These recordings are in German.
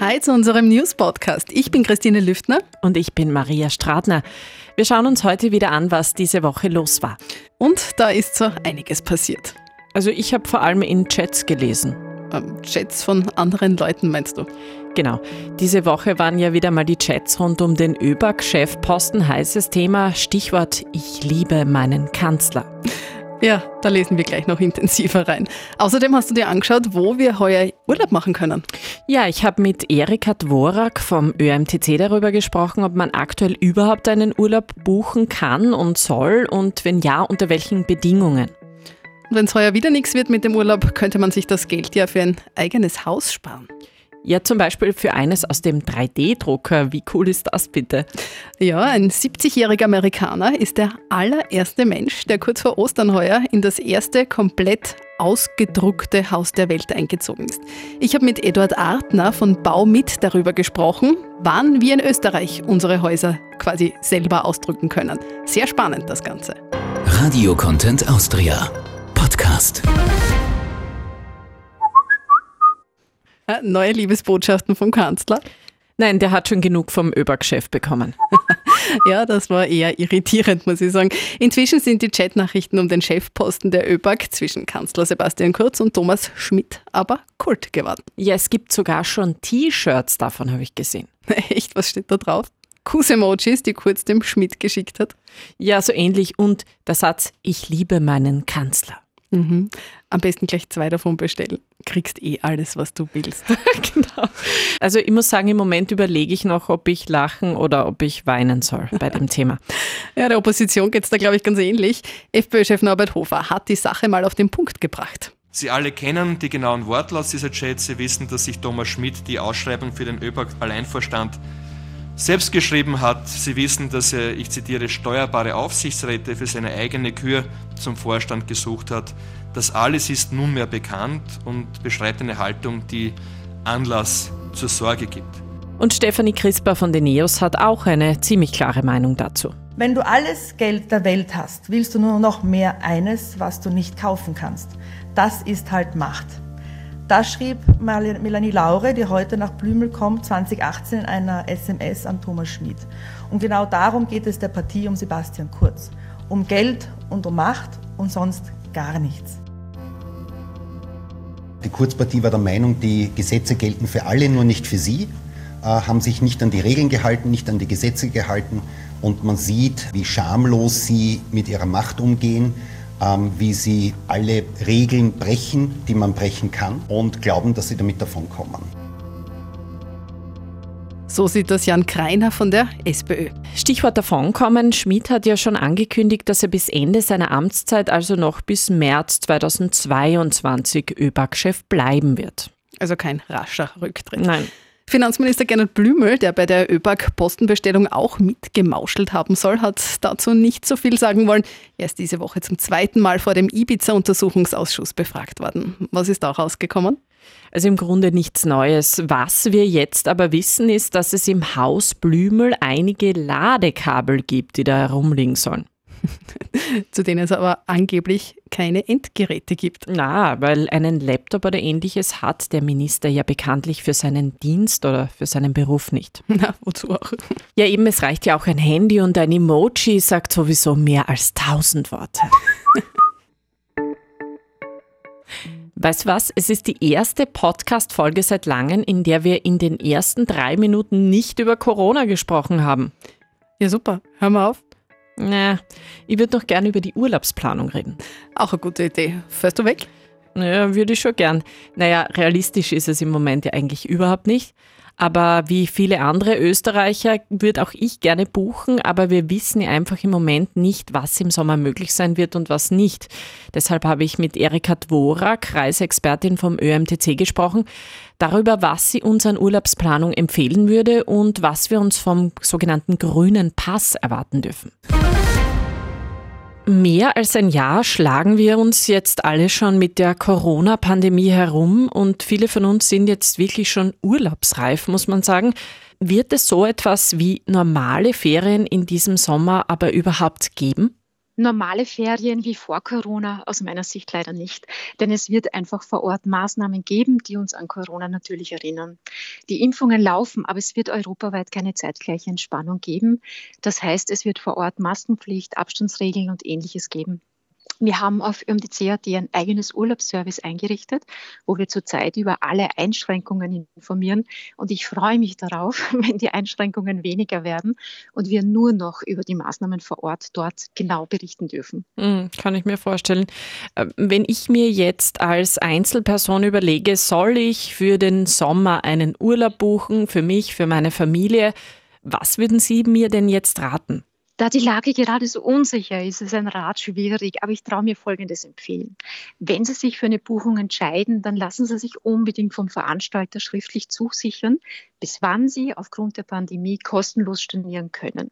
Hi zu unserem News-Podcast. Ich bin Christine Lüftner. Und ich bin Maria Stradner. Wir schauen uns heute wieder an, was diese Woche los war. Und da ist so einiges passiert. Also ich habe vor allem in Chats gelesen. Ähm, Chats von anderen Leuten meinst du? Genau. Diese Woche waren ja wieder mal die Chats rund um den ÖBAG-Chefposten. Heißes Thema, Stichwort Ich liebe meinen Kanzler. Ja, da lesen wir gleich noch intensiver rein. Außerdem hast du dir angeschaut, wo wir heuer Urlaub machen können. Ja, ich habe mit Erika Dvorak vom ÖMTC darüber gesprochen, ob man aktuell überhaupt einen Urlaub buchen kann und soll und wenn ja, unter welchen Bedingungen. Wenn es heuer wieder nichts wird mit dem Urlaub, könnte man sich das Geld ja für ein eigenes Haus sparen. Ja, zum Beispiel für eines aus dem 3D-Drucker. Wie cool ist das bitte? Ja, ein 70-jähriger Amerikaner ist der allererste Mensch, der kurz vor Ostern heuer in das erste komplett ausgedruckte Haus der Welt eingezogen ist. Ich habe mit Eduard Artner von Bau mit darüber gesprochen, wann wir in Österreich unsere Häuser quasi selber ausdrücken können. Sehr spannend das Ganze. Radio Content Austria Podcast. Neue Liebesbotschaften vom Kanzler? Nein, der hat schon genug vom ÖBAG-Chef bekommen. ja, das war eher irritierend, muss ich sagen. Inzwischen sind die Chatnachrichten um den Chefposten der ÖBAG zwischen Kanzler Sebastian Kurz und Thomas Schmidt aber Kult geworden. Ja, es gibt sogar schon T-Shirts, davon habe ich gesehen. Echt, was steht da drauf? Kuss-Emojis, die Kurz dem Schmidt geschickt hat. Ja, so ähnlich. Und der Satz, ich liebe meinen Kanzler. Mhm. Am besten gleich zwei davon bestellen. Kriegst eh alles, was du willst. genau. Also ich muss sagen, im Moment überlege ich noch, ob ich lachen oder ob ich weinen soll bei dem Thema. Ja, der Opposition geht es da, glaube ich, ganz ähnlich. FPÖ-Chef Norbert Hofer hat die Sache mal auf den Punkt gebracht. Sie alle kennen die genauen Wortlaut dieser Chats. Sie wissen, dass sich Thomas Schmidt die Ausschreibung für den ÖBAG-Alleinvorstand selbst geschrieben hat. Sie wissen, dass er, ich zitiere, steuerbare Aufsichtsräte für seine eigene Kür zum Vorstand gesucht hat. Das alles ist nunmehr bekannt und beschreibt eine Haltung, die Anlass zur Sorge gibt. Und Stefanie Crisper von den NEOS hat auch eine ziemlich klare Meinung dazu. Wenn du alles Geld der Welt hast, willst du nur noch mehr eines, was du nicht kaufen kannst. Das ist halt Macht. Das schrieb Melanie Laure, die heute nach Blümel kommt, 2018 in einer SMS an Thomas Schmid. Und genau darum geht es der Partie um Sebastian Kurz. Um Geld und um Macht und sonst gar nichts. Die Kurzpartie war der Meinung, die Gesetze gelten für alle, nur nicht für sie, äh, haben sich nicht an die Regeln gehalten, nicht an die Gesetze gehalten und man sieht, wie schamlos sie mit ihrer Macht umgehen ähm, wie sie alle Regeln brechen, die man brechen kann und glauben, dass sie damit davonkommen. So sieht das Jan Kreiner von der SPÖ. Stichwort davonkommen. Schmid hat ja schon angekündigt, dass er bis Ende seiner Amtszeit, also noch bis März 2022, ÖBAG-Chef bleiben wird. Also kein rascher Rücktritt. Nein. Finanzminister Gernot Blümel, der bei der ÖBAG Postenbestellung auch mitgemauschelt haben soll, hat dazu nicht so viel sagen wollen. Er ist diese Woche zum zweiten Mal vor dem Ibiza-Untersuchungsausschuss befragt worden. Was ist da rausgekommen? Also im Grunde nichts Neues. Was wir jetzt aber wissen, ist, dass es im Haus Blümel einige Ladekabel gibt, die da herumliegen sollen. zu denen es aber angeblich keine Endgeräte gibt. Na, weil einen Laptop oder ähnliches hat der Minister ja bekanntlich für seinen Dienst oder für seinen Beruf nicht. Na, wozu auch? Ja, eben, es reicht ja auch ein Handy und ein Emoji sagt sowieso mehr als tausend Worte. Weißt du was? Es ist die erste Podcast-Folge seit langem, in der wir in den ersten drei Minuten nicht über Corona gesprochen haben. Ja, super. Hör mal auf. Na, ich würde noch gerne über die Urlaubsplanung reden. Auch eine gute Idee. Fährst du weg? Ja, würde ich schon gern. Naja, realistisch ist es im Moment ja eigentlich überhaupt nicht. Aber wie viele andere Österreicher würde auch ich gerne buchen, aber wir wissen ja einfach im Moment nicht, was im Sommer möglich sein wird und was nicht. Deshalb habe ich mit Erika Dvorak, Reisexpertin vom ÖMTC, gesprochen, darüber, was sie uns an Urlaubsplanung empfehlen würde und was wir uns vom sogenannten grünen Pass erwarten dürfen. Mehr als ein Jahr schlagen wir uns jetzt alle schon mit der Corona-Pandemie herum und viele von uns sind jetzt wirklich schon urlaubsreif, muss man sagen. Wird es so etwas wie normale Ferien in diesem Sommer aber überhaupt geben? Normale Ferien wie vor Corona aus meiner Sicht leider nicht, denn es wird einfach vor Ort Maßnahmen geben, die uns an Corona natürlich erinnern. Die Impfungen laufen, aber es wird europaweit keine zeitgleiche Entspannung geben. Das heißt, es wird vor Ort Maskenpflicht, Abstandsregeln und ähnliches geben. Wir haben auf ÖMDCAT ein eigenes Urlaubsservice eingerichtet, wo wir zurzeit über alle Einschränkungen informieren. Und ich freue mich darauf, wenn die Einschränkungen weniger werden und wir nur noch über die Maßnahmen vor Ort dort genau berichten dürfen. Hm, kann ich mir vorstellen. Äh, wenn ich mir jetzt als Einzelperson überlege, soll ich für den Sommer einen Urlaub buchen, für mich, für meine Familie, was würden Sie mir denn jetzt raten? Da die Lage gerade so unsicher ist, ist ein Rat schwierig, aber ich traue mir Folgendes empfehlen. Wenn Sie sich für eine Buchung entscheiden, dann lassen Sie sich unbedingt vom Veranstalter schriftlich zusichern, bis wann Sie aufgrund der Pandemie kostenlos stornieren können.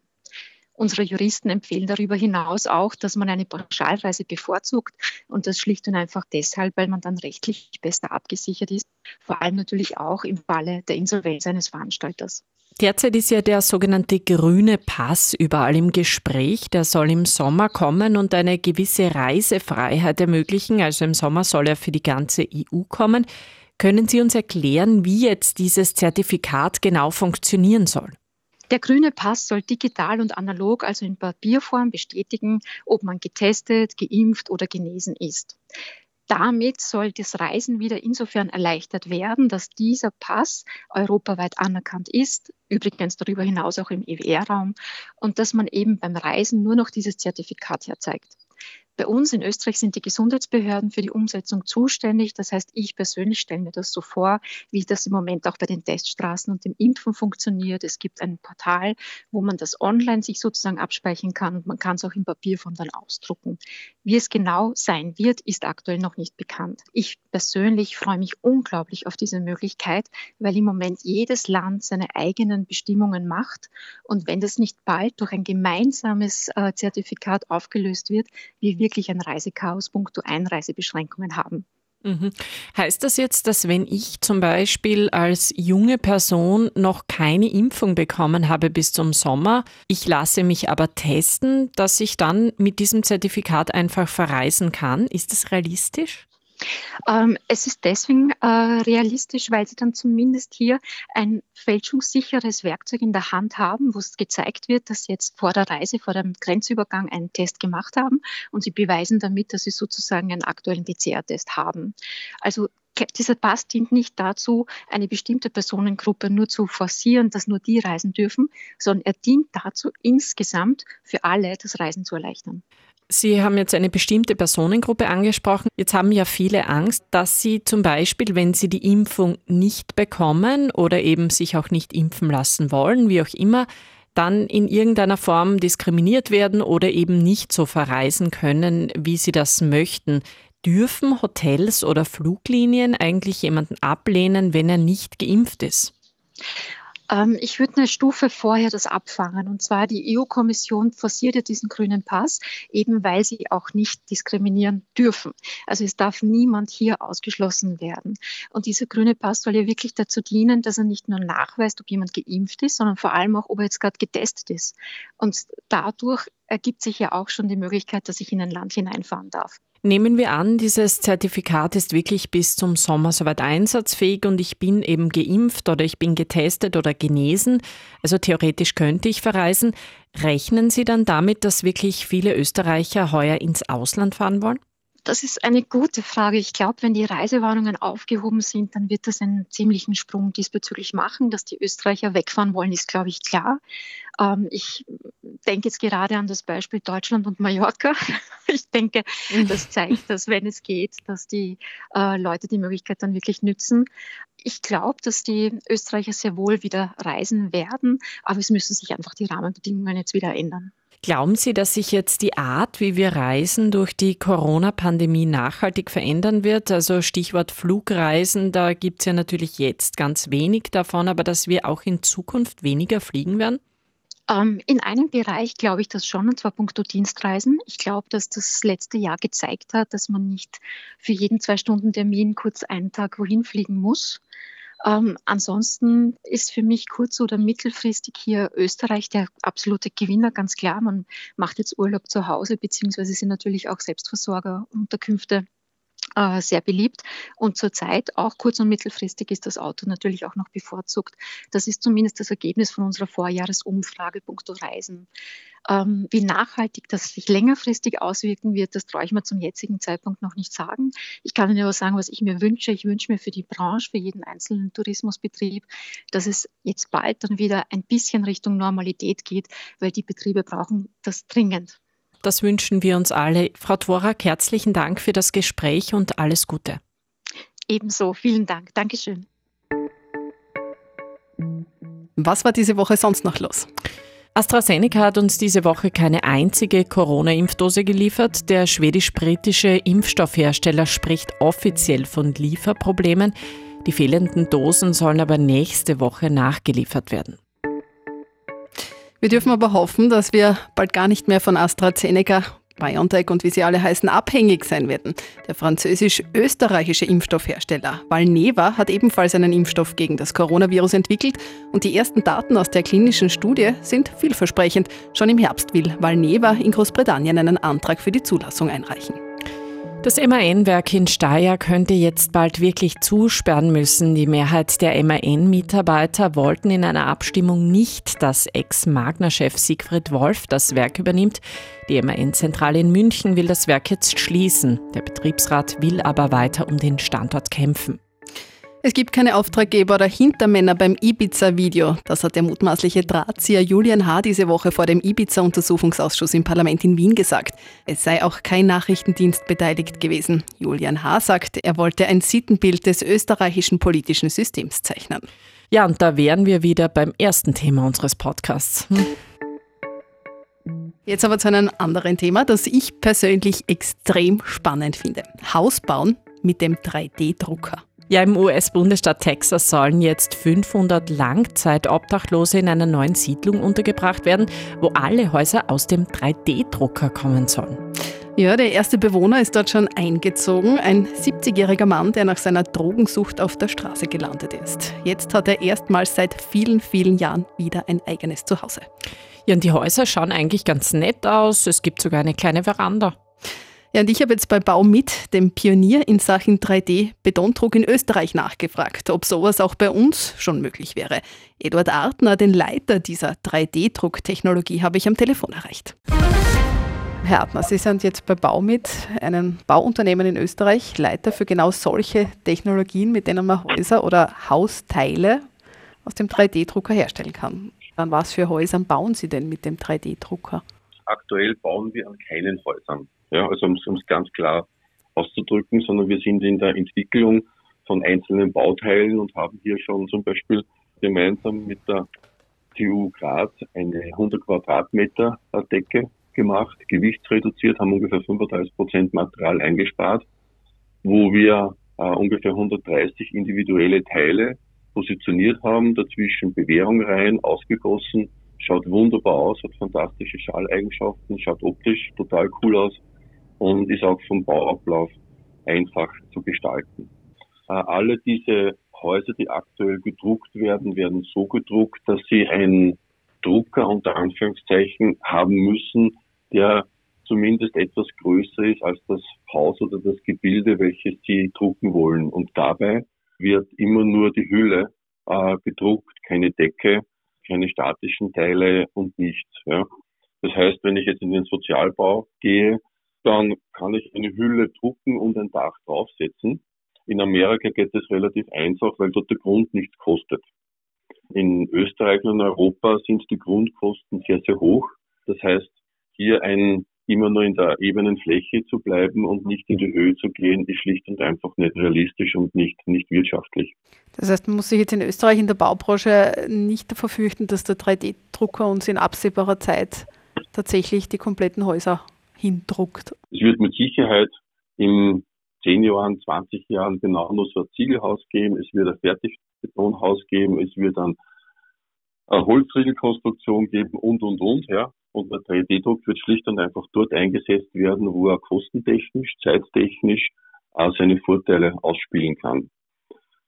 Unsere Juristen empfehlen darüber hinaus auch, dass man eine Pauschalreise bevorzugt und das schlicht und einfach deshalb, weil man dann rechtlich besser abgesichert ist, vor allem natürlich auch im Falle der Insolvenz eines Veranstalters. Derzeit ist ja der sogenannte grüne Pass überall im Gespräch. Der soll im Sommer kommen und eine gewisse Reisefreiheit ermöglichen. Also im Sommer soll er für die ganze EU kommen. Können Sie uns erklären, wie jetzt dieses Zertifikat genau funktionieren soll? Der grüne Pass soll digital und analog, also in Papierform, bestätigen, ob man getestet, geimpft oder genesen ist. Damit soll das Reisen wieder insofern erleichtert werden, dass dieser Pass europaweit anerkannt ist, übrigens darüber hinaus auch im EWR-Raum, und dass man eben beim Reisen nur noch dieses Zertifikat herzeigt. Bei uns in Österreich sind die Gesundheitsbehörden für die Umsetzung zuständig. Das heißt, ich persönlich stelle mir das so vor, wie das im Moment auch bei den Teststraßen und dem Impfen funktioniert. Es gibt ein Portal, wo man das online sich sozusagen abspeichern kann und man kann es auch in Papierform dann ausdrucken. Wie es genau sein wird, ist aktuell noch nicht bekannt. Ich persönlich freue mich unglaublich auf diese Möglichkeit, weil im Moment jedes Land seine eigenen Bestimmungen macht. Und wenn das nicht bald durch ein gemeinsames äh, Zertifikat aufgelöst wird, wir wirklich ein Reisechaos punkto Einreisebeschränkungen haben. Mhm. Heißt das jetzt, dass wenn ich zum Beispiel als junge Person noch keine Impfung bekommen habe bis zum Sommer, ich lasse mich aber testen, dass ich dann mit diesem Zertifikat einfach verreisen kann? Ist das realistisch? Ähm, es ist deswegen äh, realistisch, weil sie dann zumindest hier ein fälschungssicheres Werkzeug in der Hand haben, wo es gezeigt wird, dass sie jetzt vor der Reise, vor dem Grenzübergang einen Test gemacht haben und sie beweisen damit, dass sie sozusagen einen aktuellen PCR-Test haben. Also dieser Pass dient nicht dazu, eine bestimmte Personengruppe nur zu forcieren, dass nur die reisen dürfen, sondern er dient dazu, insgesamt für alle das Reisen zu erleichtern. Sie haben jetzt eine bestimmte Personengruppe angesprochen. Jetzt haben ja viele Angst, dass sie zum Beispiel, wenn sie die Impfung nicht bekommen oder eben sich auch nicht impfen lassen wollen, wie auch immer, dann in irgendeiner Form diskriminiert werden oder eben nicht so verreisen können, wie sie das möchten. Dürfen Hotels oder Fluglinien eigentlich jemanden ablehnen, wenn er nicht geimpft ist? Ähm, ich würde eine Stufe vorher das abfangen. Und zwar die EU-Kommission forciert ja diesen grünen Pass, eben weil sie auch nicht diskriminieren dürfen. Also es darf niemand hier ausgeschlossen werden. Und dieser grüne Pass soll ja wirklich dazu dienen, dass er nicht nur nachweist, ob jemand geimpft ist, sondern vor allem auch, ob er jetzt gerade getestet ist. Und dadurch ergibt sich ja auch schon die Möglichkeit, dass ich in ein Land hineinfahren darf. Nehmen wir an, dieses Zertifikat ist wirklich bis zum Sommer soweit einsatzfähig und ich bin eben geimpft oder ich bin getestet oder genesen, also theoretisch könnte ich verreisen. Rechnen Sie dann damit, dass wirklich viele Österreicher heuer ins Ausland fahren wollen? Das ist eine gute Frage. Ich glaube, wenn die Reisewarnungen aufgehoben sind, dann wird das einen ziemlichen Sprung diesbezüglich machen. Dass die Österreicher wegfahren wollen, ist, glaube ich, klar. Ähm, ich denke jetzt gerade an das Beispiel Deutschland und Mallorca. Ich denke, das zeigt, dass wenn es geht, dass die äh, Leute die Möglichkeit dann wirklich nützen. Ich glaube, dass die Österreicher sehr wohl wieder reisen werden, aber es müssen sich einfach die Rahmenbedingungen jetzt wieder ändern. Glauben Sie, dass sich jetzt die Art, wie wir reisen, durch die Corona-Pandemie nachhaltig verändern wird? Also Stichwort Flugreisen, da gibt es ja natürlich jetzt ganz wenig davon, aber dass wir auch in Zukunft weniger fliegen werden? Ähm, in einem Bereich glaube ich das schon, und zwar punkto Dienstreisen. Ich glaube, dass das letzte Jahr gezeigt hat, dass man nicht für jeden zwei Stunden Termin kurz einen Tag wohin fliegen muss. Ähm, ansonsten ist für mich kurz- oder mittelfristig hier Österreich der absolute Gewinner, ganz klar. Man macht jetzt Urlaub zu Hause, beziehungsweise sind natürlich auch Selbstversorgerunterkünfte äh, sehr beliebt. Und zurzeit, auch kurz- und mittelfristig, ist das Auto natürlich auch noch bevorzugt. Das ist zumindest das Ergebnis von unserer Vorjahresumfrage punkto Reisen. Ähm, wie nachhaltig das sich längerfristig auswirken wird, das traue ich mir zum jetzigen Zeitpunkt noch nicht sagen. Ich kann Ihnen aber sagen, was ich mir wünsche. Ich wünsche mir für die Branche, für jeden einzelnen Tourismusbetrieb, dass es jetzt bald dann wieder ein bisschen Richtung Normalität geht, weil die Betriebe brauchen das dringend. Das wünschen wir uns alle. Frau Dvorak, herzlichen Dank für das Gespräch und alles Gute. Ebenso, vielen Dank. Dankeschön. Was war diese Woche sonst noch los? AstraZeneca hat uns diese Woche keine einzige Corona-Impfdose geliefert. Der schwedisch-britische Impfstoffhersteller spricht offiziell von Lieferproblemen. Die fehlenden Dosen sollen aber nächste Woche nachgeliefert werden. Wir dürfen aber hoffen, dass wir bald gar nicht mehr von AstraZeneca, BioNTech und wie sie alle heißen, abhängig sein werden. Der französisch-österreichische Impfstoffhersteller Valneva hat ebenfalls einen Impfstoff gegen das Coronavirus entwickelt und die ersten Daten aus der klinischen Studie sind vielversprechend. Schon im Herbst will Valneva in Großbritannien einen Antrag für die Zulassung einreichen. Das MAN-Werk in Steyr könnte jetzt bald wirklich zusperren müssen. Die Mehrheit der MAN-Mitarbeiter wollten in einer Abstimmung nicht, dass Ex-Magna-Chef Siegfried Wolf das Werk übernimmt. Die MAN-Zentrale in München will das Werk jetzt schließen. Der Betriebsrat will aber weiter um den Standort kämpfen. Es gibt keine Auftraggeber oder Hintermänner beim Ibiza-Video. Das hat der mutmaßliche Drahtzieher Julian H. diese Woche vor dem Ibiza-Untersuchungsausschuss im Parlament in Wien gesagt. Es sei auch kein Nachrichtendienst beteiligt gewesen. Julian H. sagt, er wollte ein Sittenbild des österreichischen politischen Systems zeichnen. Ja, und da wären wir wieder beim ersten Thema unseres Podcasts. Hm? Jetzt aber zu einem anderen Thema, das ich persönlich extrem spannend finde. Haus bauen mit dem 3D-Drucker. Ja, im US-Bundesstaat Texas sollen jetzt 500 Langzeitabdachlose in einer neuen Siedlung untergebracht werden, wo alle Häuser aus dem 3D-Drucker kommen sollen. Ja, der erste Bewohner ist dort schon eingezogen. Ein 70-jähriger Mann, der nach seiner Drogensucht auf der Straße gelandet ist. Jetzt hat er erstmals seit vielen, vielen Jahren wieder ein eigenes Zuhause. Ja, und die Häuser schauen eigentlich ganz nett aus. Es gibt sogar eine kleine Veranda. Ja, und ich habe jetzt bei Baumit, dem Pionier in Sachen 3D-Betondruck in Österreich, nachgefragt, ob sowas auch bei uns schon möglich wäre. Eduard Artner, den Leiter dieser 3D-Drucktechnologie, habe ich am Telefon erreicht. Herr Artner, Sie sind jetzt bei Baumit, einem Bauunternehmen in Österreich, Leiter für genau solche Technologien, mit denen man Häuser oder Hausteile aus dem 3D-Drucker herstellen kann. An was für Häusern bauen Sie denn mit dem 3D-Drucker? Aktuell bauen wir an keinen Häusern ja, also um es ganz klar auszudrücken, sondern wir sind in der Entwicklung von einzelnen Bauteilen und haben hier schon zum Beispiel gemeinsam mit der TU Graz eine 100 Quadratmeter Decke gemacht, gewichtsreduziert, haben ungefähr 35 Prozent Material eingespart, wo wir äh, ungefähr 130 individuelle Teile positioniert haben, dazwischen Bewährung rein, ausgegossen, schaut wunderbar aus, hat fantastische Schalleigenschaften, schaut optisch total cool aus und ist auch vom Bauablauf einfach zu gestalten. Äh, alle diese Häuser, die aktuell gedruckt werden, werden so gedruckt, dass sie einen Drucker unter Anführungszeichen haben müssen, der zumindest etwas größer ist als das Haus oder das Gebilde, welches sie drucken wollen. Und dabei wird immer nur die Hülle äh, gedruckt, keine Decke, keine statischen Teile und nichts. Ja. Das heißt, wenn ich jetzt in den Sozialbau gehe, dann kann ich eine Hülle drucken und ein Dach draufsetzen. In Amerika geht es relativ einfach, weil dort der Grund nichts kostet. In Österreich und Europa sind die Grundkosten sehr, sehr hoch. Das heißt, hier ein immer nur in der ebenen Fläche zu bleiben und nicht in die Höhe zu gehen, ist schlicht und einfach nicht realistisch und nicht, nicht wirtschaftlich. Das heißt, man muss sich jetzt in Österreich in der Baubranche nicht davor fürchten, dass der 3D-Drucker uns in absehbarer Zeit tatsächlich die kompletten Häuser hindruckt. Es wird mit Sicherheit in zehn Jahren, 20 Jahren genau nur so ein Ziegelhaus geben, es wird ein Fertigbetonhaus geben, es wird dann eine Holzriegelkonstruktion geben und, und, und, ja. Und der 3D-Druck wird schlicht und einfach dort eingesetzt werden, wo er kostentechnisch, zeittechnisch auch seine Vorteile ausspielen kann.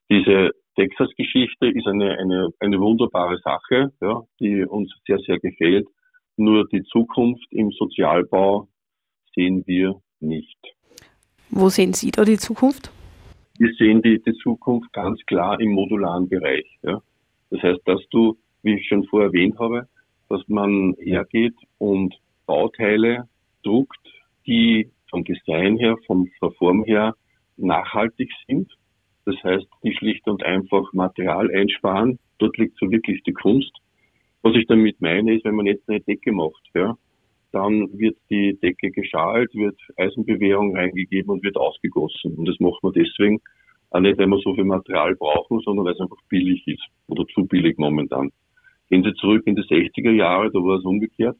Diese Texas-Geschichte ist eine, eine, eine wunderbare Sache, ja, die uns sehr, sehr gefällt. Nur die Zukunft im Sozialbau sehen wir nicht. Wo sehen Sie da die Zukunft? Wir sehen die, die Zukunft ganz klar im modularen Bereich. Ja. Das heißt, dass du, wie ich schon vorher erwähnt habe, dass man hergeht und Bauteile druckt, die vom Design her, vom, von Form her nachhaltig sind. Das heißt, die schlicht und einfach Material einsparen. Dort liegt so wirklich die Kunst. Was ich damit meine, ist, wenn man jetzt eine Decke macht, ja, dann wird die Decke geschalt, wird Eisenbewährung reingegeben und wird ausgegossen. Und das macht man deswegen auch nicht, weil wir so viel Material brauchen, sondern weil es einfach billig ist oder zu billig momentan. Gehen Sie zurück in die 60er Jahre, da war es umgekehrt.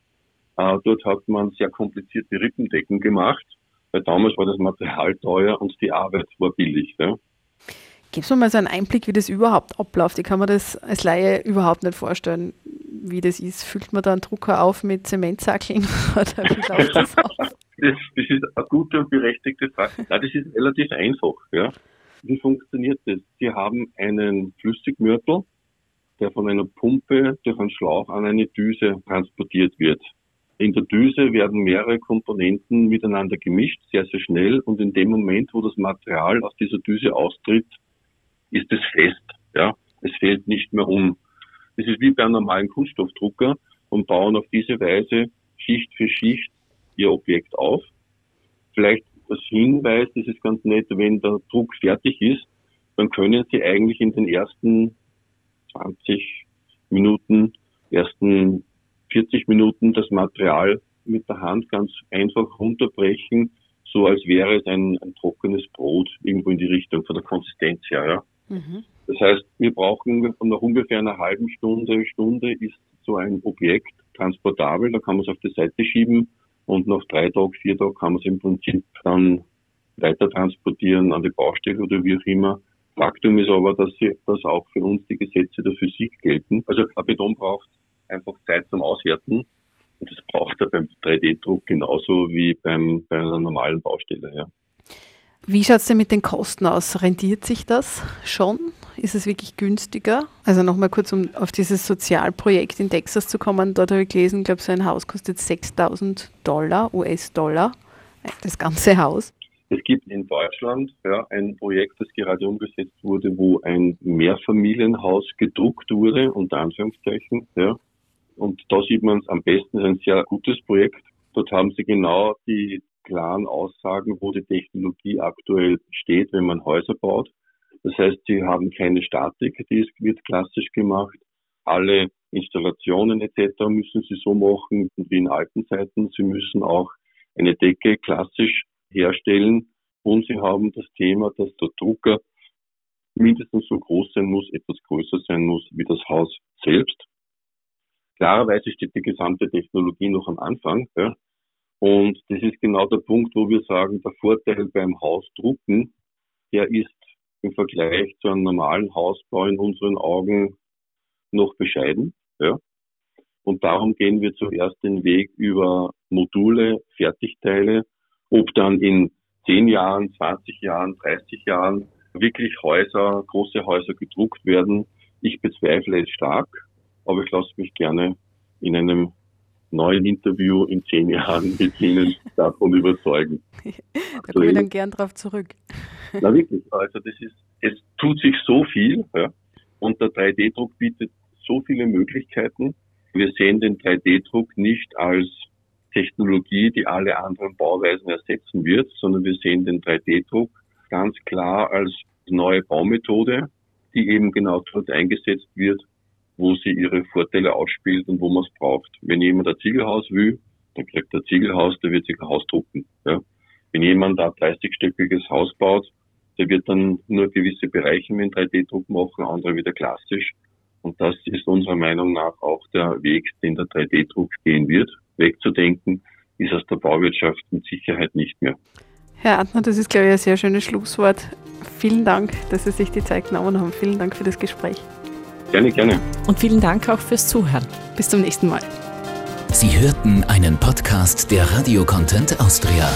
Äh, dort hat man sehr komplizierte Rippendecken gemacht, weil damals war das Material teuer und die Arbeit war billig. Ja. Gibst du mal so einen Einblick, wie das überhaupt abläuft? Ich kann mir das als Laie überhaupt nicht vorstellen, wie das ist. Füllt man da einen Drucker auf mit Zementsackeln oder wie läuft das ab? Das, das, ist eine gute und berechtigte Frage. Nein, das ist relativ einfach. Ja. Wie funktioniert das? Sie haben einen Flüssigmörtel, der von einer Pumpe durch einen Schlauch an eine Düse transportiert wird. In der Düse werden mehrere Komponenten miteinander gemischt, sehr, sehr schnell. Und in dem Moment, wo das Material aus dieser Düse austritt, ist es fest. Ja, es fällt nicht mehr um. Das ist wie bei einem normalen Kunststoffdrucker und bauen auf diese Weise Schicht für Schicht ihr Objekt auf. Vielleicht als Hinweis, das ist ganz nett, wenn der Druck fertig ist, dann können Sie eigentlich in den ersten 20 Minuten, ersten 40 Minuten das Material mit der Hand ganz einfach runterbrechen, so als wäre es ein, ein trockenes Brot irgendwo in die Richtung von der Konsistenz her. Ja. Mhm. Das heißt, wir brauchen nach ungefähr einer halben Stunde, Stunde ist so ein Objekt transportabel, da kann man es auf die Seite schieben und nach drei Tagen, vier Tagen kann man es im Prinzip dann weiter transportieren an die Baustelle oder wie auch immer. Faktum ist aber, dass, sie, auch für uns die Gesetze der Physik gelten. Also ein Beton braucht einfach Zeit zum Aushärten. Und das braucht er beim 3D-Druck genauso wie beim, bei einer normalen Baustelle. Ja. Wie schaut es denn mit den Kosten aus? Rentiert sich das schon? Ist es wirklich günstiger? Also nochmal kurz, um auf dieses Sozialprojekt in Texas zu kommen. Dort habe ich gelesen, ich glaube, so ein Haus kostet 6000 Dollar, US-Dollar, das ganze Haus. Es gibt in Deutschland ja, ein Projekt, das gerade umgesetzt wurde, wo ein Mehrfamilienhaus gedruckt wurde, unter Anführungszeichen. Ja. Und da sieht man es am besten, ein sehr gutes Projekt. Dort haben sie genau die klaren Aussagen, wo die Technologie aktuell steht, wenn man Häuser baut. Das heißt, sie haben keine Statik, die wird klassisch gemacht. Alle Installationen etc. müssen sie so machen wie in alten Zeiten. Sie müssen auch eine Decke klassisch herstellen und sie haben das Thema, dass der Drucker mindestens so groß sein muss, etwas größer sein muss wie das Haus selbst. Klarerweise steht die gesamte Technologie noch am Anfang. Ja. Und das ist genau der Punkt, wo wir sagen, der Vorteil beim Hausdrucken, der ist im Vergleich zu einem normalen Hausbau in unseren Augen noch bescheiden. Ja. Und darum gehen wir zuerst den Weg über Module, Fertigteile, ob dann in 10 Jahren, 20 Jahren, 30 Jahren wirklich Häuser, große Häuser gedruckt werden. Ich bezweifle es stark, aber ich lasse mich gerne in einem neuen Interview in zehn Jahren mit Ihnen davon überzeugen. da komme ich dann gern drauf zurück. Na wirklich, also das ist, es tut sich so viel ja, und der 3D-Druck bietet so viele Möglichkeiten. Wir sehen den 3D-Druck nicht als Technologie, die alle anderen Bauweisen ersetzen wird, sondern wir sehen den 3D-Druck ganz klar als neue Baumethode, die eben genau dort eingesetzt wird, wo sie ihre Vorteile ausspielt und wo man es braucht. Wenn jemand ein Ziegelhaus will, dann kriegt er Ziegelhaus, der wird sich ein Haus drucken. Ja. Wenn jemand ein 30-stöckiges Haus baut, der wird dann nur gewisse Bereiche mit 3D-Druck machen, andere wieder klassisch. Und das ist unserer Meinung nach auch der Weg, den der 3D-Druck gehen wird. Wegzudenken ist aus der Bauwirtschaft mit Sicherheit nicht mehr. Herr Antner, das ist, glaube ich, ein sehr schönes Schlusswort. Vielen Dank, dass Sie sich die Zeit genommen haben. Vielen Dank für das Gespräch. Gerne, gerne. Und vielen Dank auch fürs Zuhören. Bis zum nächsten Mal. Sie hörten einen Podcast der Radio Content Austria.